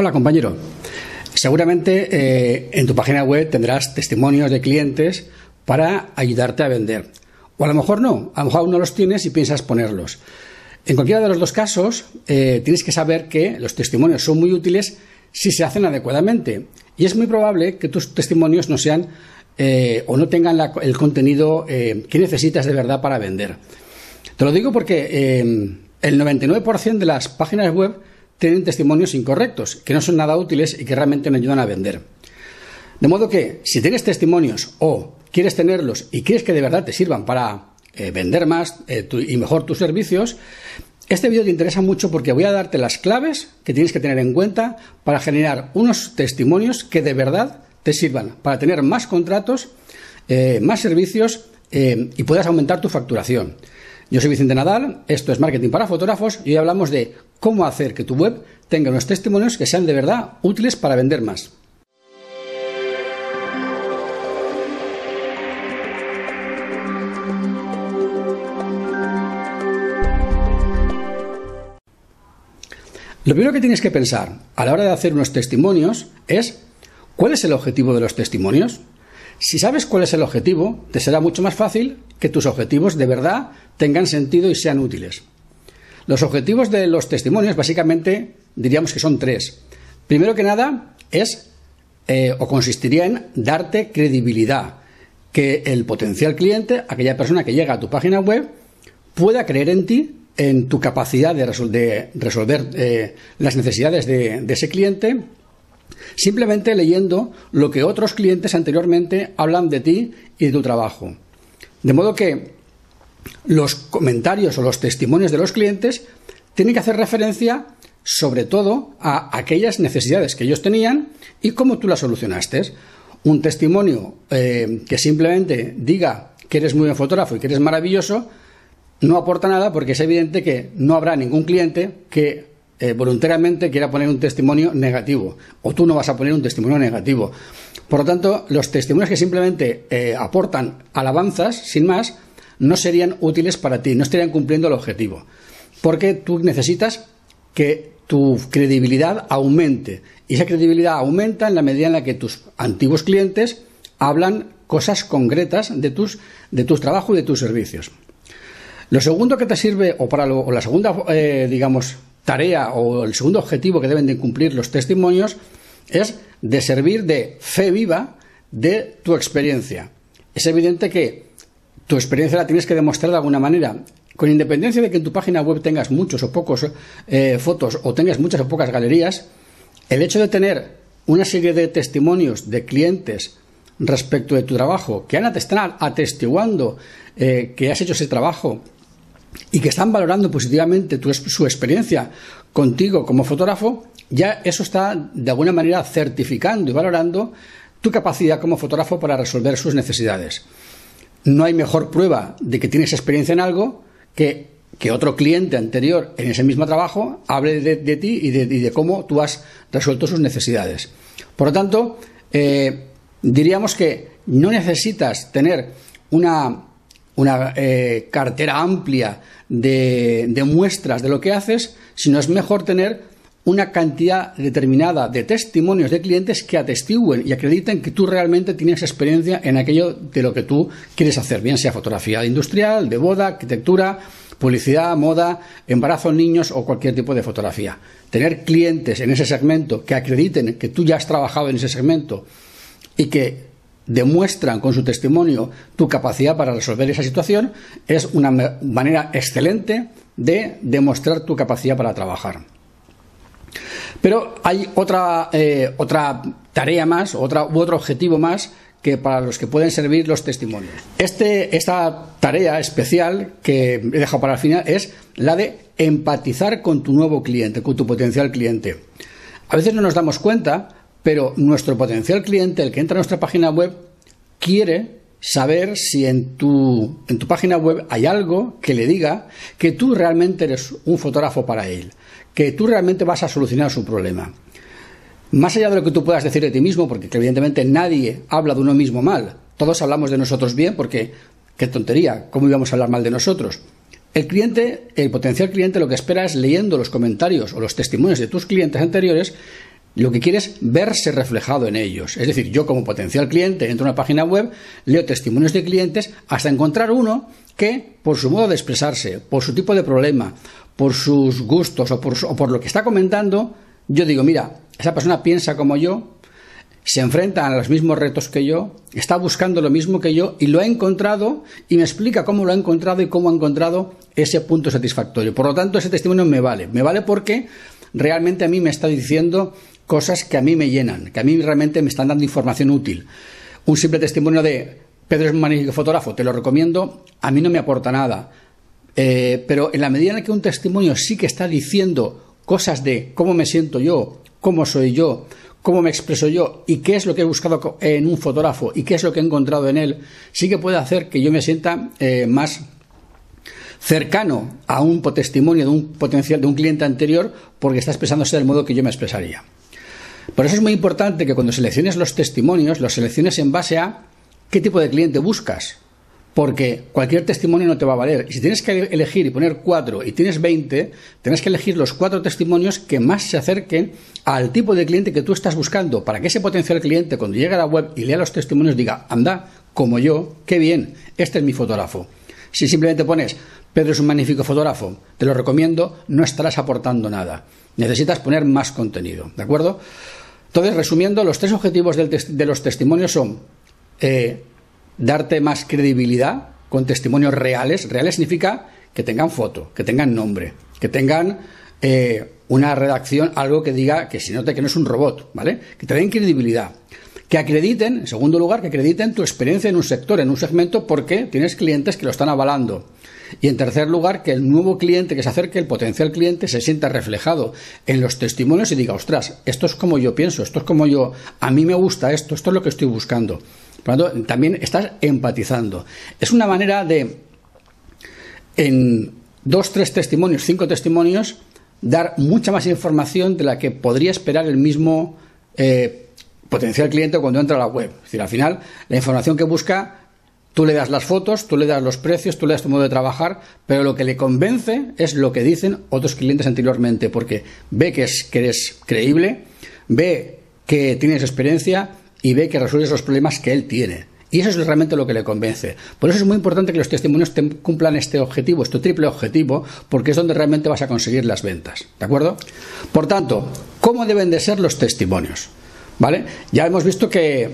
Hola compañero. Seguramente eh, en tu página web tendrás testimonios de clientes para ayudarte a vender. O a lo mejor no, a lo mejor aún no los tienes y piensas ponerlos. En cualquiera de los dos casos, eh, tienes que saber que los testimonios son muy útiles si se hacen adecuadamente. Y es muy probable que tus testimonios no sean eh, o no tengan el contenido que necesitas de verdad para vender. Te lo digo porque el 99% de las páginas web tienen testimonios incorrectos, que no son nada útiles y que realmente no ayudan a vender. De modo que, si tienes testimonios o quieres tenerlos y quieres que de verdad te sirvan para eh, vender más eh, y mejor tus servicios, este vídeo te interesa mucho porque voy a darte las claves que tienes que tener en cuenta para generar unos testimonios que de verdad te sirvan para tener más contratos, eh, más servicios y puedas aumentar tu facturación. Yo soy Vicente Nadal, esto es Marketing para Fotógrafos y hoy hablamos de cómo hacer que tu web tenga unos testimonios que sean de verdad útiles para vender más. Lo primero que tienes que pensar a la hora de hacer unos testimonios es ¿cuál es el objetivo de los testimonios? Si sabes cuál es el objetivo, te será mucho más fácil que tus objetivos de verdad tengan sentido y sean útiles. Los objetivos de los testimonios básicamente diríamos que son tres. Primero que nada es eh, o consistiría en darte credibilidad, que el potencial cliente, aquella persona que llega a tu página web, pueda creer en ti, en tu capacidad de, resolver eh, las necesidades de ese cliente simplemente leyendo lo que otros clientes anteriormente hablan de ti y de tu trabajo. De modo que los comentarios o los testimonios de los clientes tienen que hacer referencia sobre todo a aquellas necesidades que ellos tenían y cómo tú las solucionaste. Un testimonio eh, que simplemente diga que eres muy buen fotógrafo y que eres maravilloso no aporta nada porque es evidente que no habrá ningún cliente que eh, voluntariamente quiera poner un testimonio negativo o tú no vas a poner un testimonio negativo. Por lo tanto, los testimonios que simplemente eh, aportan alabanzas, sin más, no serían útiles para ti, no estarían cumpliendo el objetivo. Porque tú necesitas que tu credibilidad aumente. Y esa credibilidad aumenta en la medida en la que tus antiguos clientes hablan cosas concretas de tus, de tus trabajos y de tus servicios. Lo segundo que te sirve, o para o la segunda, eh, digamos, tarea o el segundo objetivo que deben de cumplir los testimonios es de servir de fe viva de tu experiencia. Es evidente que tu experiencia la tienes que demostrar de alguna manera. Con independencia de que en tu página web tengas muchos o pocos eh, fotos o tengas muchas o pocas galerías, el hecho de tener una serie de testimonios de clientes respecto de tu trabajo que han, están atestiguando eh, que has hecho ese trabajo y que están valorando positivamente su experiencia contigo como fotógrafo, ya eso está de alguna manera certificando y valorando tu capacidad como fotógrafo para resolver sus necesidades. No hay mejor prueba de que tienes experiencia en algo que que otro cliente anterior en ese mismo trabajo hable de, ti y de, cómo tú has resuelto sus necesidades. Por lo tanto, eh, diríamos que no necesitas tener una una eh, cartera amplia de, muestras de lo que haces, sino es mejor tener una cantidad determinada de testimonios de clientes que atestiguen y acrediten que tú realmente tienes experiencia en aquello de lo que tú quieres hacer, bien sea fotografía industrial, de boda, arquitectura, publicidad, moda, embarazo niños o cualquier tipo de fotografía. Tener clientes en ese segmento que acrediten que tú ya has trabajado en ese segmento y que demuestran con su testimonio tu capacidad para resolver esa situación, es una manera excelente de demostrar tu capacidad para trabajar. Pero hay otra, eh, otra tarea más, otra, u otro objetivo más que para los que pueden servir los testimonios. Este, esta tarea especial que he dejado para el final es la de empatizar con tu nuevo cliente, con tu potencial cliente. A veces no nos damos cuenta, pero nuestro potencial cliente, el que entra a nuestra página web, quiere saber si en tu, en tu página web hay algo que le diga que tú realmente eres un fotógrafo para él, que tú realmente vas a solucionar su problema. Más allá de lo que tú puedas decir de ti mismo, porque evidentemente nadie habla de uno mismo mal, todos hablamos de nosotros bien porque, qué tontería, ¿cómo íbamos a hablar mal de nosotros? El cliente, el potencial cliente, lo que espera es leyendo los comentarios o los testimonios de tus clientes anteriores, lo que quiere es verse reflejado en ellos. Es decir, yo como potencial cliente entro a una página web, leo testimonios de clientes hasta encontrar uno que, por su modo de expresarse, por su tipo de problema, por sus gustos o por, o por lo que está comentando, yo digo, mira, esa persona piensa como yo, se enfrenta a los mismos retos que yo, está buscando lo mismo que yo y lo ha encontrado y me explica cómo lo ha encontrado y cómo ha encontrado ese punto satisfactorio. Por lo tanto, ese testimonio me vale. Me vale porque realmente a mí me está diciendo cosas que a mí me llenan, que a mí realmente me están dando información útil. Un simple testimonio de Pedro es un magnífico fotógrafo, te lo recomiendo, a mí no me aporta nada. Eh, pero en la medida en que un testimonio sí que está diciendo cosas de cómo me siento yo, cómo soy yo, cómo me expreso yo y qué es lo que he buscado en un fotógrafo y qué es lo que he encontrado en él, sí que puede hacer que yo me sienta eh, más cercano a un testimonio de un potencial de un cliente anterior porque está expresándose del modo que yo me expresaría. Por eso es muy importante que cuando selecciones los testimonios, los selecciones en base a qué tipo de cliente buscas porque cualquier testimonio no te va a valer. Y si tienes que elegir y poner cuatro y tienes 20, tienes que elegir los cuatro testimonios que más se acerquen al tipo de cliente que tú estás buscando, para que ese potencial cliente, cuando llegue a la web y lea los testimonios, diga, anda, como yo, qué bien, este es mi fotógrafo. Si simplemente pones, Pedro es un magnífico fotógrafo, te lo recomiendo, no estarás aportando nada. Necesitas poner más contenido, ¿de acuerdo? Entonces, resumiendo, los tres objetivos de los testimonios son eh, darte más credibilidad con testimonios reales. Reales significa que tengan foto, que tengan nombre, que tengan eh, una redacción, algo que diga que se note que no es un robot, ¿vale? Que te den credibilidad. Que acrediten, en segundo lugar, que acrediten tu experiencia en un sector, en un segmento, porque tienes clientes que lo están avalando. Y en tercer lugar, que el nuevo cliente que se acerque, el potencial cliente, se sienta reflejado en los testimonios y diga, ostras, esto es como yo pienso, esto es como yo, a mí me gusta esto, esto es lo que estoy buscando. Por lo tanto, también estás empatizando. Es una manera de, en dos, tres testimonios, cinco testimonios, dar mucha más información de la que podría esperar el mismo eh, potencial cliente cuando entra a la web. Es decir, al final, la información que busca, tú le das las fotos, tú le das los precios, tú le das tu modo de trabajar, pero lo que le convence es lo que dicen otros clientes anteriormente, porque ve que, es, que eres creíble, ve que tienes experiencia y ve que resuelves los problemas que él tiene. Y eso es realmente lo que le convence. Por eso es muy importante que los testimonios cumplan este objetivo, este triple objetivo, porque es donde realmente vas a conseguir las ventas. ¿De acuerdo? Por tanto, ¿cómo deben de ser los testimonios? ¿Vale? Ya hemos visto qué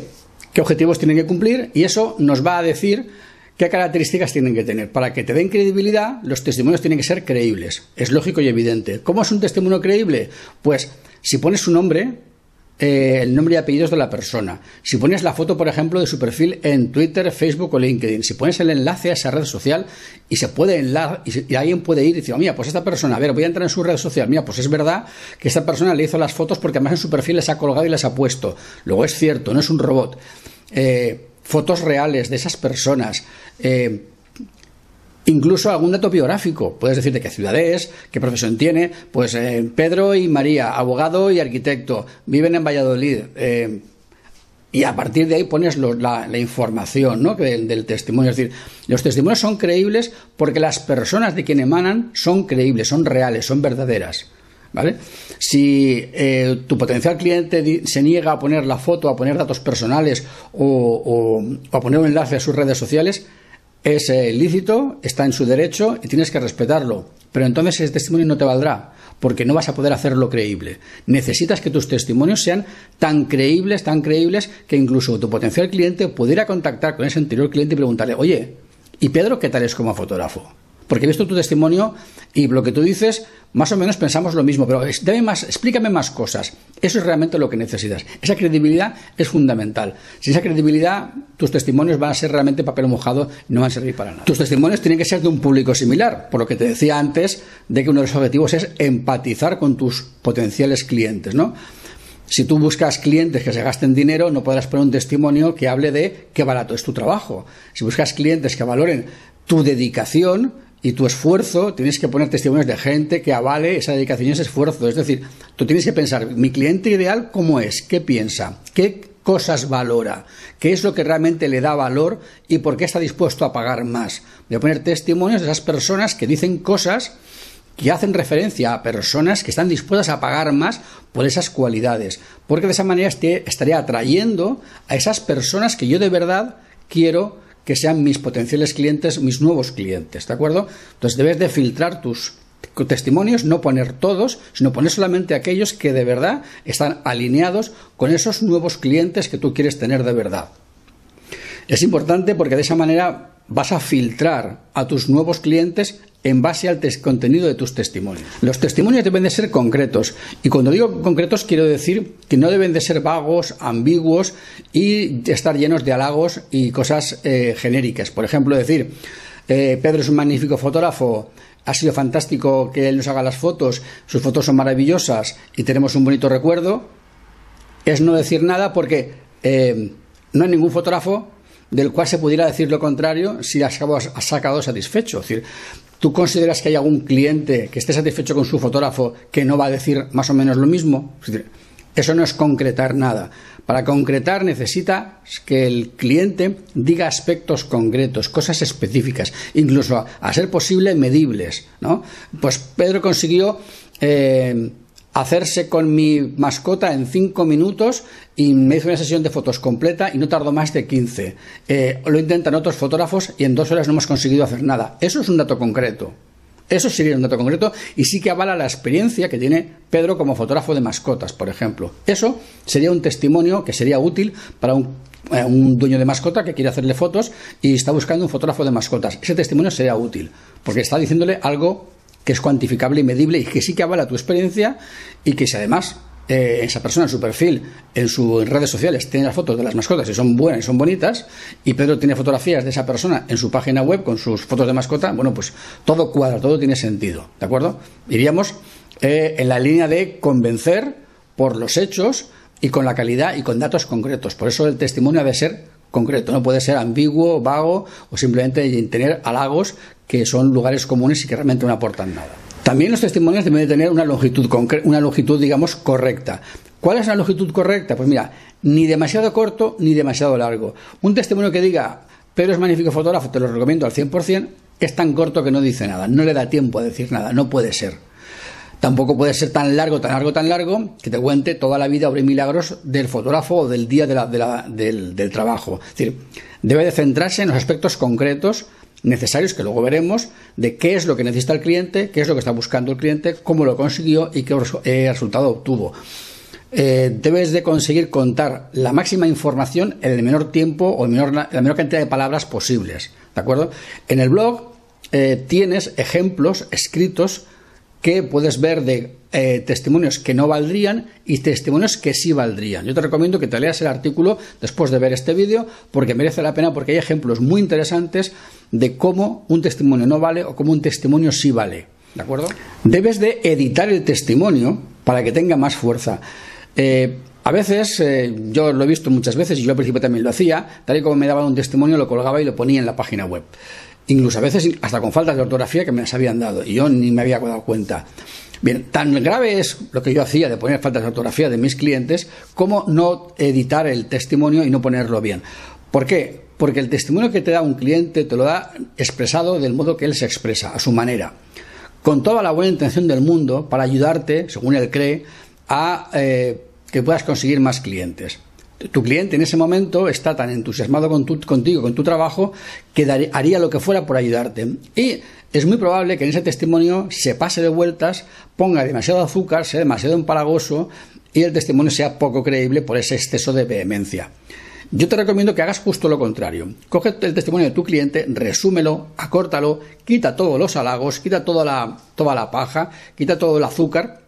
objetivos tienen que cumplir y eso nos va a decir qué características tienen que tener. Para que te den credibilidad, los testimonios tienen que ser creíbles. Es lógico y evidente. ¿Cómo es un testimonio creíble? Pues si pones su nombre, eh, el nombre y apellidos de la persona. Si pones la foto, por ejemplo, de su perfil en Twitter, Facebook o LinkedIn, si pones el enlace a esa red social y se puede enlace, y, alguien puede ir y decir, oh, mira, pues esta persona, a ver, voy a entrar en su red social, mira, pues es verdad que esta persona le hizo las fotos porque además en su perfil les ha colgado y les ha puesto. Luego es cierto, no es un robot. Eh, fotos reales de esas personas. Eh, Incluso algún dato biográfico. Puedes decir de qué ciudad es, qué profesión tiene. Pues eh, Pedro y María, abogado y arquitecto, viven en Valladolid. Eh, y a partir de ahí pones la, información ¿no? del, testimonio. Es decir, los testimonios son creíbles porque las personas de quien emanan son creíbles, son reales, son verdaderas. ¿Vale? Si eh, tu potencial cliente se niega a poner la foto, a poner datos personales o a poner un enlace a sus redes sociales, es eh, lícito, está en su derecho y tienes que respetarlo. Pero entonces ese testimonio no te valdrá, porque no vas a poder hacerlo creíble. Necesitas que tus testimonios sean tan creíbles, tan creíbles, que incluso tu potencial cliente pudiera contactar con ese anterior cliente y preguntarle, oye, ¿y Pedro qué tal es como fotógrafo? Porque he visto tu testimonio y lo que tú dices, más o menos pensamos lo mismo, pero más, explícame más cosas. Eso es realmente lo que necesitas. Esa credibilidad es fundamental. Sin esa credibilidad, tus testimonios van a ser realmente papel mojado y no van a servir para nada. Tus testimonios tienen que ser de un público similar, por lo que te decía antes de que uno de los objetivos es empatizar con tus potenciales clientes, ¿no? Si tú buscas clientes que se gasten dinero, no podrás poner un testimonio que hable de qué barato es tu trabajo. Si buscas clientes que valoren tu dedicación, y tu esfuerzo, tienes que poner testimonios de gente que avale esa dedicación y ese esfuerzo. Es decir, tú tienes que pensar, mi cliente ideal, ¿cómo es? ¿Qué piensa? ¿Qué cosas valora? ¿Qué es lo que realmente le da valor y por qué está dispuesto a pagar más? Voy a poner testimonios de esas personas que dicen cosas que hacen referencia a personas que están dispuestas a pagar más por esas cualidades, porque de esa manera estaría atrayendo a esas personas que yo de verdad quiero que sean mis potenciales clientes, mis nuevos clientes, ¿de acuerdo? Entonces debes de filtrar tus testimonios, no poner todos, sino poner solamente aquellos que de verdad están alineados con esos nuevos clientes que tú quieres tener de verdad. Es importante porque de esa manera vas a filtrar a tus nuevos clientes en base al contenido de tus testimonios. Los testimonios deben de ser concretos y cuando digo concretos quiero decir que no deben de ser vagos, ambiguos y estar llenos de halagos y cosas eh, genéricas. Por ejemplo, decir, eh, Pedro es un magnífico fotógrafo, ha sido fantástico que él nos haga las fotos, sus fotos son maravillosas y tenemos un bonito recuerdo, es no decir nada porque eh, no hay ningún fotógrafo del cual se pudiera decir lo contrario si has sacado satisfecho. Es decir, ¿tú consideras que hay algún cliente que esté satisfecho con su fotógrafo que no va a decir más o menos lo mismo? eso no es concretar nada. Para concretar necesita que el cliente diga aspectos concretos, cosas específicas, incluso a, ser posible medibles. ¿no? Pues Pedro consiguió eh, hacerse con mi mascota en cinco minutos y me hizo una sesión de fotos completa y no tardó más de 15. Eh, lo intentan otros fotógrafos y en dos horas no hemos conseguido hacer nada. Eso es un dato concreto. Eso sería un dato concreto y sí que avala la experiencia que tiene Pedro como fotógrafo de mascotas, por ejemplo. Eso sería un testimonio que sería útil para un, eh, un dueño de mascota que quiere hacerle fotos y está buscando un fotógrafo de mascotas. Ese testimonio sería útil porque está diciéndole algo que es cuantificable y medible y que sí que avala tu experiencia y que si además eh, esa persona en su perfil, en sus redes sociales, tiene las fotos de las mascotas y son buenas y son bonitas, y Pedro tiene fotografías de esa persona en su página web con sus fotos de mascota, bueno, pues todo cuadra, todo tiene sentido, ¿de acuerdo? Iríamos eh, en la línea de convencer por los hechos y con la calidad y con datos concretos. Por eso el testimonio debe ser concreto, no puede ser ambiguo, vago o simplemente tener halagos que son lugares comunes y que realmente no aportan nada. También los testimonios deben de tener una longitud, una longitud, digamos, correcta. ¿Cuál es la longitud correcta? Pues mira, ni demasiado corto ni demasiado largo. Un testimonio que diga, Pedro es magnífico fotógrafo, te lo recomiendo al 100%, es tan corto que no dice nada, no le da tiempo a decir nada, no puede ser. Tampoco puede ser tan largo, tan largo, tan largo, que te cuente toda la vida obra y milagros del fotógrafo o del día del, del trabajo. Es decir, debe de centrarse en los aspectos concretos necesarios que luego veremos de qué es lo que necesita el cliente, qué es lo que está buscando el cliente, cómo lo consiguió y qué eh, resultado obtuvo. Eh, debes de conseguir contar la máxima información en el menor tiempo o en la menor cantidad de palabras posibles. ¿De acuerdo? En el blog eh, tienes ejemplos escritos que puedes ver de eh, testimonios que no valdrían y testimonios que sí valdrían. Yo te recomiendo que te leas el artículo después de ver este vídeo porque merece la pena porque hay ejemplos muy interesantes de cómo un testimonio no vale o cómo un testimonio sí vale. ¿De acuerdo? Debes de editar el testimonio para que tenga más fuerza. Eh, a veces, eh, yo lo he visto muchas veces y yo al principio también lo hacía, tal y como me daban un testimonio, lo colgaba y lo ponía en la página web incluso a veces hasta con faltas de ortografía que me las habían dado y yo ni me había dado cuenta. Bien, tan grave es lo que yo hacía de poner faltas de ortografía de mis clientes como no editar el testimonio y no ponerlo bien. ¿Por qué? Porque el testimonio que te da un cliente te lo da expresado del modo que él se expresa, a su manera, con toda la buena intención del mundo para ayudarte, según él cree, a eh, que puedas conseguir más clientes tu cliente en ese momento está tan entusiasmado con contigo, con tu trabajo, que haría lo que fuera por ayudarte. Y es muy probable que en ese testimonio se pase de vueltas, ponga demasiado azúcar, sea demasiado empalagoso y el testimonio sea poco creíble por ese exceso de vehemencia. Yo te recomiendo que hagas justo lo contrario. Coge el testimonio de tu cliente, resúmelo, acórtalo, quita todos los halagos, quita toda la, toda la paja, quita todo el azúcar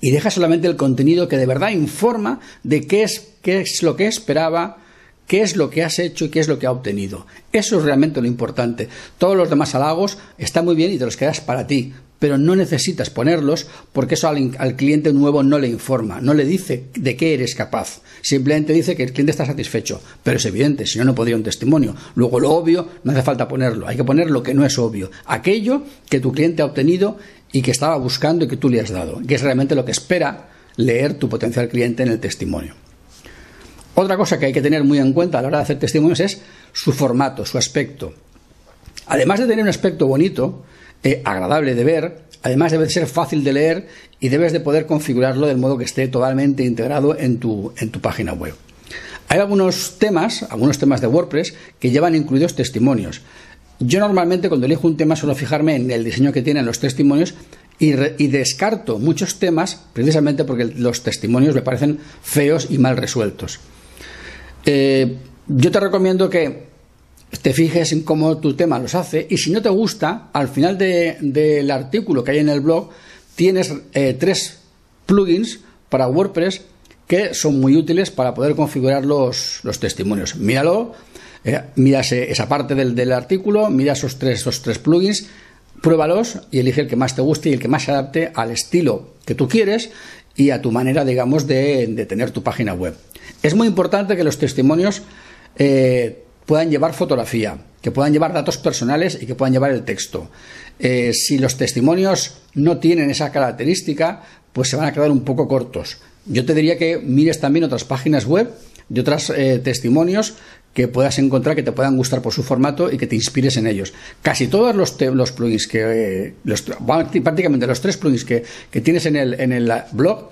y deja solamente el contenido que de verdad informa de qué es, qué es lo que esperaba, qué es lo que has hecho y qué es lo que ha obtenido. Eso es realmente lo importante. Todos los demás halagos están muy bien y te los quedas para ti, pero no necesitas ponerlos porque eso al, al, cliente nuevo no le informa, no le dice de qué eres capaz. Simplemente dice que el cliente está satisfecho, pero es evidente, si no, no podría un testimonio. Luego lo obvio no hace falta ponerlo, hay que poner lo que no es obvio, aquello que tu cliente ha obtenido y que estaba buscando y que tú le has dado, que es realmente lo que espera leer tu potencial cliente en el testimonio. Otra cosa que hay que tener muy en cuenta a la hora de hacer testimonios es su formato, su aspecto. Además de tener un aspecto bonito, eh, agradable de ver, además debe ser fácil de leer y debes de poder configurarlo de modo que esté totalmente integrado en tu, en tu página web. Hay algunos temas, algunos temas de WordPress que llevan incluidos testimonios. Yo normalmente cuando elijo un tema suelo fijarme en el diseño que tienen los testimonios y, descarto muchos temas precisamente porque los testimonios me parecen feos y mal resueltos. Eh, yo te recomiendo que te fijes en cómo tu tema los hace y si no te gusta, al final del artículo que hay en el blog tienes eh, tres plugins para WordPress que son muy útiles para poder configurar los, testimonios. Míralo, eh, mira esa parte del, artículo, mira esos tres, esos tres plugins, pruébalos y elige el que más te guste y el que más se adapte al estilo que tú quieres y a tu manera, digamos, de, tener tu página web. Es muy importante que los testimonios eh, puedan llevar fotografía, que puedan llevar datos personales y que puedan llevar el texto. Eh, si los testimonios no tienen esa característica, pues se van a quedar un poco cortos. Yo te diría que mires también otras páginas web de otros eh, testimonios que puedas encontrar que te puedan gustar por su formato y que te inspires en ellos. Casi todos los, los plugins que, prácticamente los tres plugins que, tienes en el, en el blog,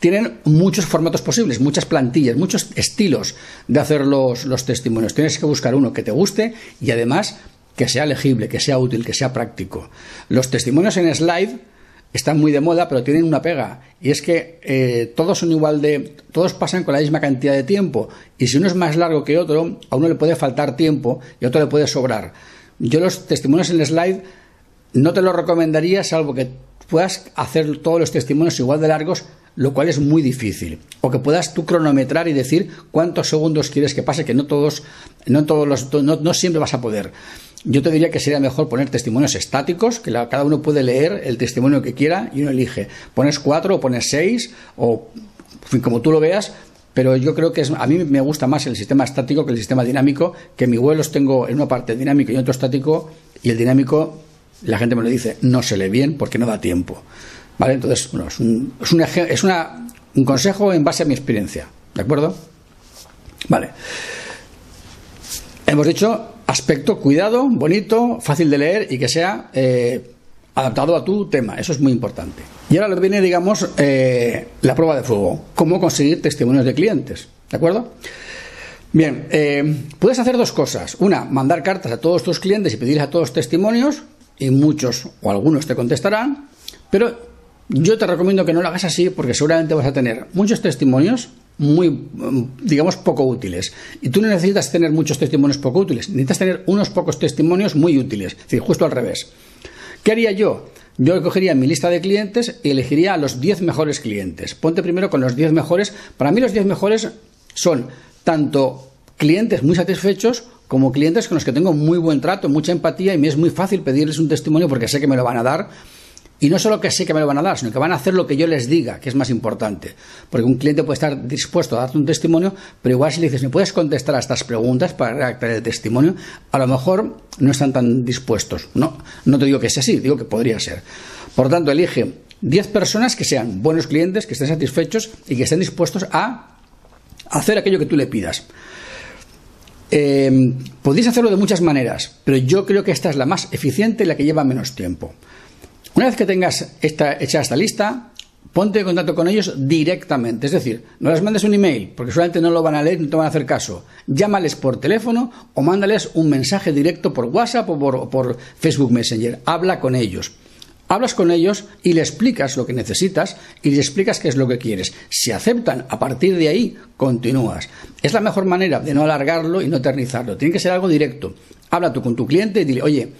tienen muchos formatos posibles, muchas plantillas, muchos estilos de hacer los, los, testimonios. Tienes que buscar uno que te guste y además que sea legible, que sea útil, que sea práctico. Los testimonios en slide están muy de moda, pero tienen una pega. Y es que eh, todos son igual de. Todos pasan con la misma cantidad de tiempo. Y si uno es más largo que otro, a uno le puede faltar tiempo y a otro le puede sobrar. Yo los testimonios en el slide no te los recomendaría, salvo que puedas hacer todos los testimonios igual de largos, lo cual es muy difícil. O que puedas tú cronometrar y decir cuántos segundos quieres que pase, que no todos, no todos los, no siempre vas a poder. Yo te diría que sería mejor poner testimonios estáticos, que cada uno puede leer el testimonio que quiera y uno elige. Pones cuatro o pones seis, o como tú lo veas, pero yo creo que es, a mí me gusta más el sistema estático que el sistema dinámico, que mi web los tengo en una parte dinámico y en otro estático, y el dinámico, la gente me lo dice, no se lee bien porque no da tiempo. ¿Vale? Entonces, bueno, es, un, es, es una, un consejo en base a mi experiencia. ¿De acuerdo? Vale. Hemos dicho aspecto, cuidado, bonito, fácil de leer y que sea eh, adaptado a tu tema. Eso es muy importante. Y ahora viene, digamos, eh, la prueba de fuego. Cómo conseguir testimonios de clientes. ¿De acuerdo? Bien, eh, puedes hacer dos cosas. Una, mandar cartas a todos tus clientes y pedirles a todos testimonios, y muchos o algunos te contestarán, pero yo te recomiendo que no lo hagas así porque seguramente vas a tener muchos testimonios muy, digamos, poco útiles. Y tú no necesitas tener muchos testimonios poco útiles, necesitas tener unos pocos testimonios muy útiles. Es decir, justo al revés. ¿Qué haría yo? Yo cogería mi lista de clientes y elegiría a los 10 mejores clientes. Ponte primero con los 10 mejores. Para mí los 10 mejores son tanto clientes muy satisfechos como clientes con los que tengo muy buen trato, mucha empatía y me es muy fácil pedirles un testimonio porque sé que me lo van a dar y no solo que sé que me lo van a dar, sino que van a hacer lo que yo les diga, que es más importante. Porque un cliente puede estar dispuesto a darte un testimonio, pero igual si le dices, ¿me puedes contestar a estas preguntas para redactar el testimonio? A lo mejor no están tan dispuestos. No, no te digo que sea así, digo que podría ser. Por tanto, elige 10 personas que sean buenos clientes, que estén satisfechos y que estén dispuestos a hacer aquello que tú le pidas. Eh, podéis hacerlo de muchas maneras, pero yo creo que esta es la más eficiente y la que lleva menos tiempo. Una vez que tengas esta, hecha esta lista, ponte en contacto con ellos directamente. Es decir, no les mandes un email, porque solamente no lo van a leer ni te van a hacer caso. Llámales por teléfono o mándales un mensaje directo por WhatsApp o por, por Facebook Messenger. Habla con ellos. Hablas con ellos y le explicas lo que necesitas y le explicas qué es lo que quieres. Si aceptan, a partir de ahí continúas. Es la mejor manera de no alargarlo y no eternizarlo. Tiene que ser algo directo. Habla tú con tu cliente y dile, oye,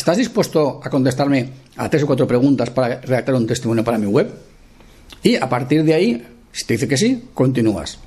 ¿Estás dispuesto a contestarme a tres o cuatro preguntas para redactar un testimonio para mi web? Y a partir de ahí, si te dice que sí, continúas.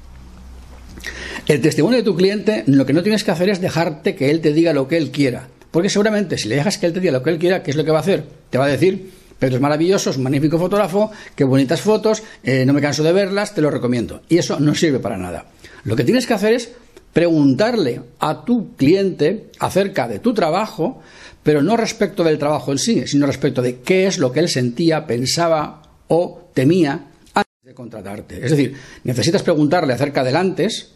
El testimonio de tu cliente lo que no tienes que hacer es dejarte que él te diga lo que él quiera. Porque seguramente si le dejas que él te diga lo que él quiera, ¿qué es lo que va a hacer? Te va a decir, Pedro es maravilloso, es un magnífico fotógrafo, qué bonitas fotos, eh, no me canso de verlas, te lo recomiendo. Y eso no sirve para nada. Lo que tienes que hacer es preguntarle a tu cliente acerca de tu trabajo, pero no respecto del trabajo en sí, sino respecto de qué es lo que él sentía, pensaba o temía antes de contratarte. Es decir, necesitas preguntarle acerca del antes,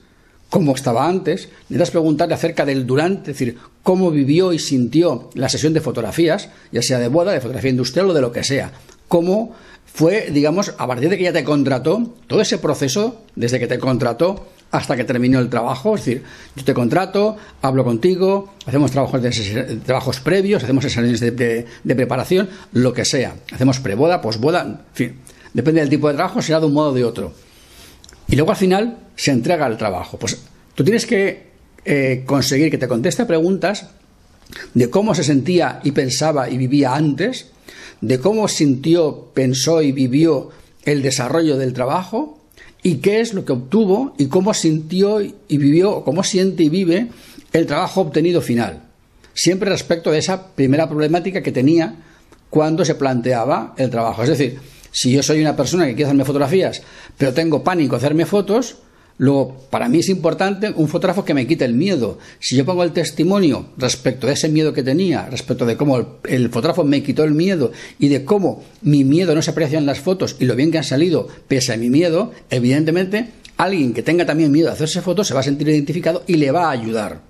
cómo estaba antes, necesitas preguntarle acerca del durante, es decir, cómo vivió y sintió la sesión de fotografías, ya sea de boda, de fotografía industrial o de lo que sea. Cómo fue, digamos, a partir de que ya te contrató, todo ese proceso, desde que te contrató hasta que terminó el trabajo, es decir, yo te contrato, hablo contigo, hacemos trabajos, de, trabajos previos, hacemos sesiones de, de, preparación, lo que sea, hacemos preboda, posboda, en fin, depende del tipo de trabajo, será de un modo o de otro. Y luego al final se entrega el trabajo. Pues tú tienes que eh, conseguir que te conteste preguntas de cómo se sentía y pensaba y vivía antes, de cómo sintió, pensó y vivió el desarrollo del trabajo y qué es lo que obtuvo y cómo sintió y vivió, cómo siente y vive el trabajo obtenido final. Siempre respecto de esa primera problemática que tenía cuando se planteaba el trabajo. Es decir, si yo soy una persona que quiere hacerme fotografías, pero tengo pánico a hacerme fotos, Luego, para mí es importante un fotógrafo que me quite el miedo. Si yo pongo el testimonio respecto de ese miedo que tenía, respecto de cómo el, fotógrafo me quitó el miedo y de cómo mi miedo no se aprecia en las fotos y lo bien que han salido pese a mi miedo, evidentemente alguien que tenga también miedo de hacerse fotos se va a sentir identificado y le va a ayudar.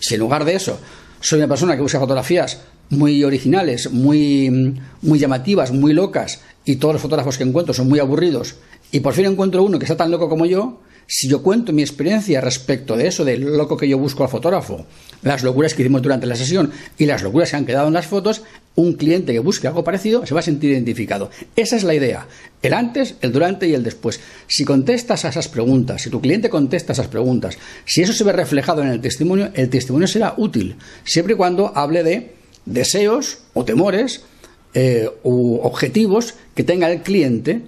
Si en lugar de eso soy una persona que usa fotografías muy originales, muy, muy llamativas, muy locas, y todos los fotógrafos que encuentro son muy aburridos, y por fin encuentro uno que está tan loco como yo, si yo cuento mi experiencia respecto de eso, del loco que yo busco al fotógrafo, las locuras que hicimos durante la sesión y las locuras que han quedado en las fotos, un cliente que busque algo parecido se va a sentir identificado. Esa es la idea. El antes, el durante y el después. Si contestas a esas preguntas, si tu cliente contesta esas preguntas, si eso se ve reflejado en el testimonio, el testimonio será útil, siempre y cuando hable de deseos o temores eh, u objetivos que tenga el cliente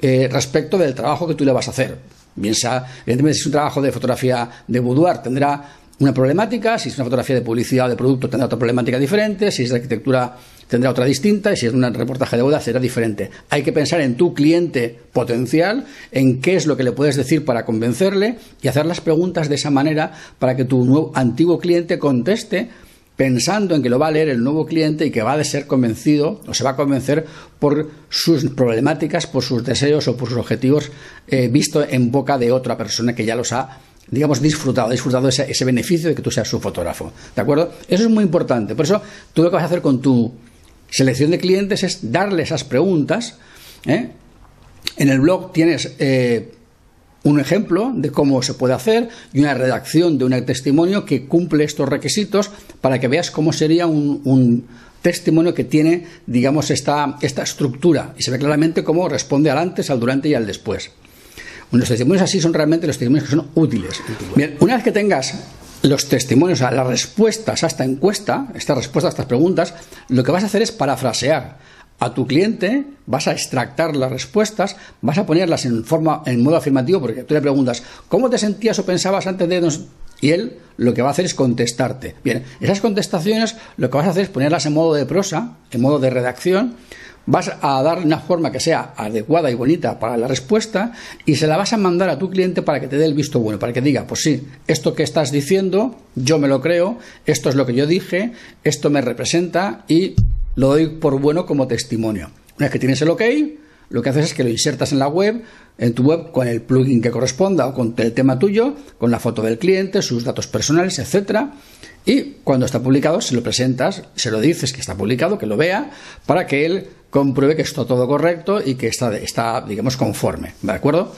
eh, respecto del trabajo que tú le vas a hacer. Bien sea, evidentemente, si es un trabajo de fotografía de boudoir, tendrá una problemática, si es una fotografía de publicidad o de producto, tendrá otra problemática diferente, si es de arquitectura, tendrá otra distinta, y si es un reportaje de boda, será diferente. Hay que pensar en tu cliente potencial, en qué es lo que le puedes decir para convencerle y hacer las preguntas de esa manera para que tu nuevo, antiguo cliente conteste pensando en que lo va a leer el nuevo cliente y que va a ser convencido o se va a convencer por sus problemáticas, por sus deseos o por sus objetivos eh, visto en boca de otra persona que ya los ha digamos, disfrutado, disfrutado ese, beneficio de que tú seas su fotógrafo. ¿De acuerdo? Eso es muy importante. Por eso, tú lo que vas a hacer con tu selección de clientes es darle esas preguntas. ¿eh? En el blog tienes eh, un ejemplo de cómo se puede hacer y una redacción de un testimonio que cumple estos requisitos para que veas cómo sería un, testimonio que tiene, digamos, esta, esta estructura y se ve claramente cómo responde al antes, al durante y al después. Los testimonios así son realmente los testimonios que son útiles. Bien, una vez que tengas los testimonios, las respuestas a esta encuesta, estas respuestas a estas preguntas, lo que vas a hacer es parafrasear a tu cliente, vas a extractar las respuestas, vas a ponerlas en forma, en modo afirmativo, porque tú le preguntas, ¿cómo te sentías o pensabas antes de y él lo que va a hacer es contestarte. Bien, esas contestaciones lo que vas a hacer es ponerlas en modo de prosa, en modo de redacción, vas a dar una forma que sea adecuada y bonita para la respuesta y se la vas a mandar a tu cliente para que te dé el visto bueno, para que diga, pues sí, esto que estás diciendo, yo me lo creo, esto es lo que yo dije, esto me representa y lo doy por bueno como testimonio. Una vez que tienes el OK, lo que haces es que lo insertas en la web, en tu web, con el plugin que corresponda o con el tema tuyo, con la foto del cliente, sus datos personales, etcétera. Y cuando está publicado, se lo presentas, se lo dices que está publicado, que lo vea, para que él compruebe que está todo correcto y que está, está digamos, conforme. ¿De acuerdo?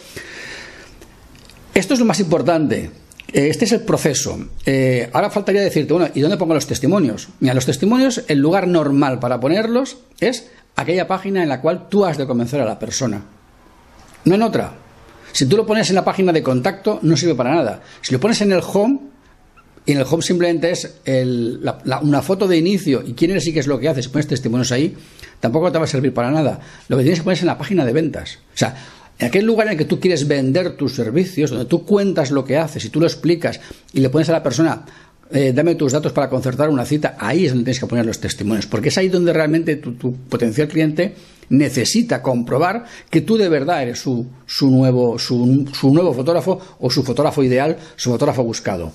Esto es lo más importante. Este es el proceso. Eh, ahora faltaría decirte, bueno, ¿y dónde pongo los testimonios? Mira, los testimonios, el lugar normal para ponerlos es aquella página en la cual tú has de convencer a la persona. No en otra. Si tú lo pones en la página de contacto, no sirve para nada. Si lo pones en el home, y en el home simplemente es una foto de inicio y quién eres y qué es lo que haces, si pones testimonios ahí, tampoco te va a servir para nada. Lo que tienes que poner es en la página de ventas. O sea, en aquel lugar en el que tú quieres vender tus servicios, donde tú cuentas lo que haces y tú lo explicas y le pones a la persona, eh, dame tus datos para concertar una cita, ahí es donde tienes que poner los testimonios, porque es ahí donde realmente tu, potencial cliente necesita comprobar que tú de verdad eres su, nuevo, su nuevo fotógrafo o su fotógrafo ideal, su fotógrafo buscado.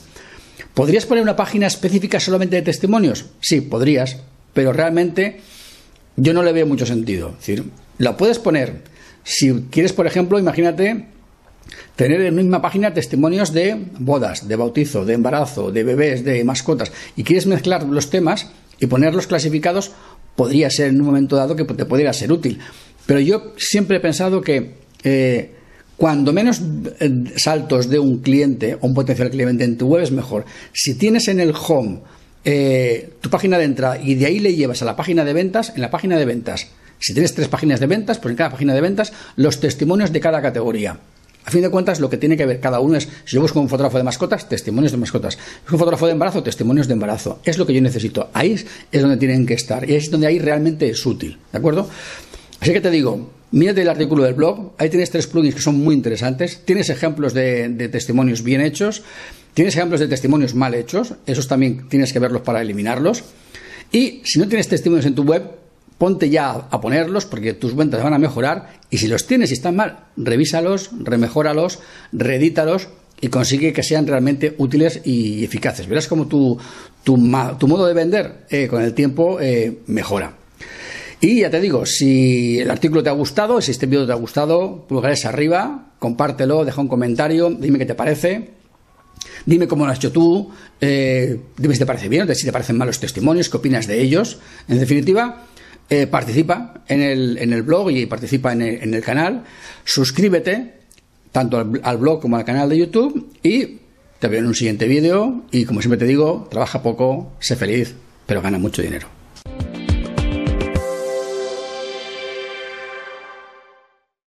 ¿Podrías poner una página específica solamente de testimonios? Sí, podrías, pero realmente yo no le veo mucho sentido. Es decir, la puedes poner si quieres, por ejemplo, imagínate tener en la misma página testimonios de bodas, de bautizo, de embarazo, de bebés, de mascotas, y quieres mezclar los temas y ponerlos clasificados, podría ser en un momento dado que te pudiera ser útil. Pero yo siempre he pensado que eh, cuando menos eh, saltos de un cliente o un potencial cliente en tu web es mejor. Si tienes en el home eh, tu página de entrada y de ahí le llevas a la página de ventas, en la página de ventas, si tienes tres páginas de ventas, pues en cada página de ventas los testimonios de cada categoría. A fin de cuentas, lo que tiene que ver cada uno es, si yo busco un fotógrafo de mascotas, testimonios de mascotas. Si un fotógrafo de embarazo, testimonios de embarazo. Es lo que yo necesito. Ahí es donde tienen que estar. Y es donde ahí realmente es útil. ¿De acuerdo? Así que te digo, mírate el artículo del blog. Ahí tienes tres plugins que son muy interesantes. Tienes ejemplos de, de testimonios bien hechos. Tienes ejemplos de testimonios mal hechos. Esos también tienes que verlos para eliminarlos. Y si no tienes testimonios en tu web, ponte ya a ponerlos porque tus ventas van a mejorar y si los tienes y están mal, revísalos, remejóralos, reedítalos y consigue que sean realmente útiles y eficaces. Verás como tu, tu, modo de vender eh, con el tiempo eh, mejora. Y ya te digo, si el artículo te ha gustado, si este vídeo te ha gustado, pulgares arriba, compártelo, deja un comentario, dime qué te parece. Dime cómo lo has hecho tú, eh, dime si te parece bien, si te parecen malos testimonios, qué opinas de ellos. En definitiva, eh, participa en el, en el, blog y participa en el, canal, suscríbete tanto al, al, blog como al canal de YouTube y te veo en un siguiente vídeo y como siempre te digo, trabaja poco, sé feliz, pero gana mucho dinero.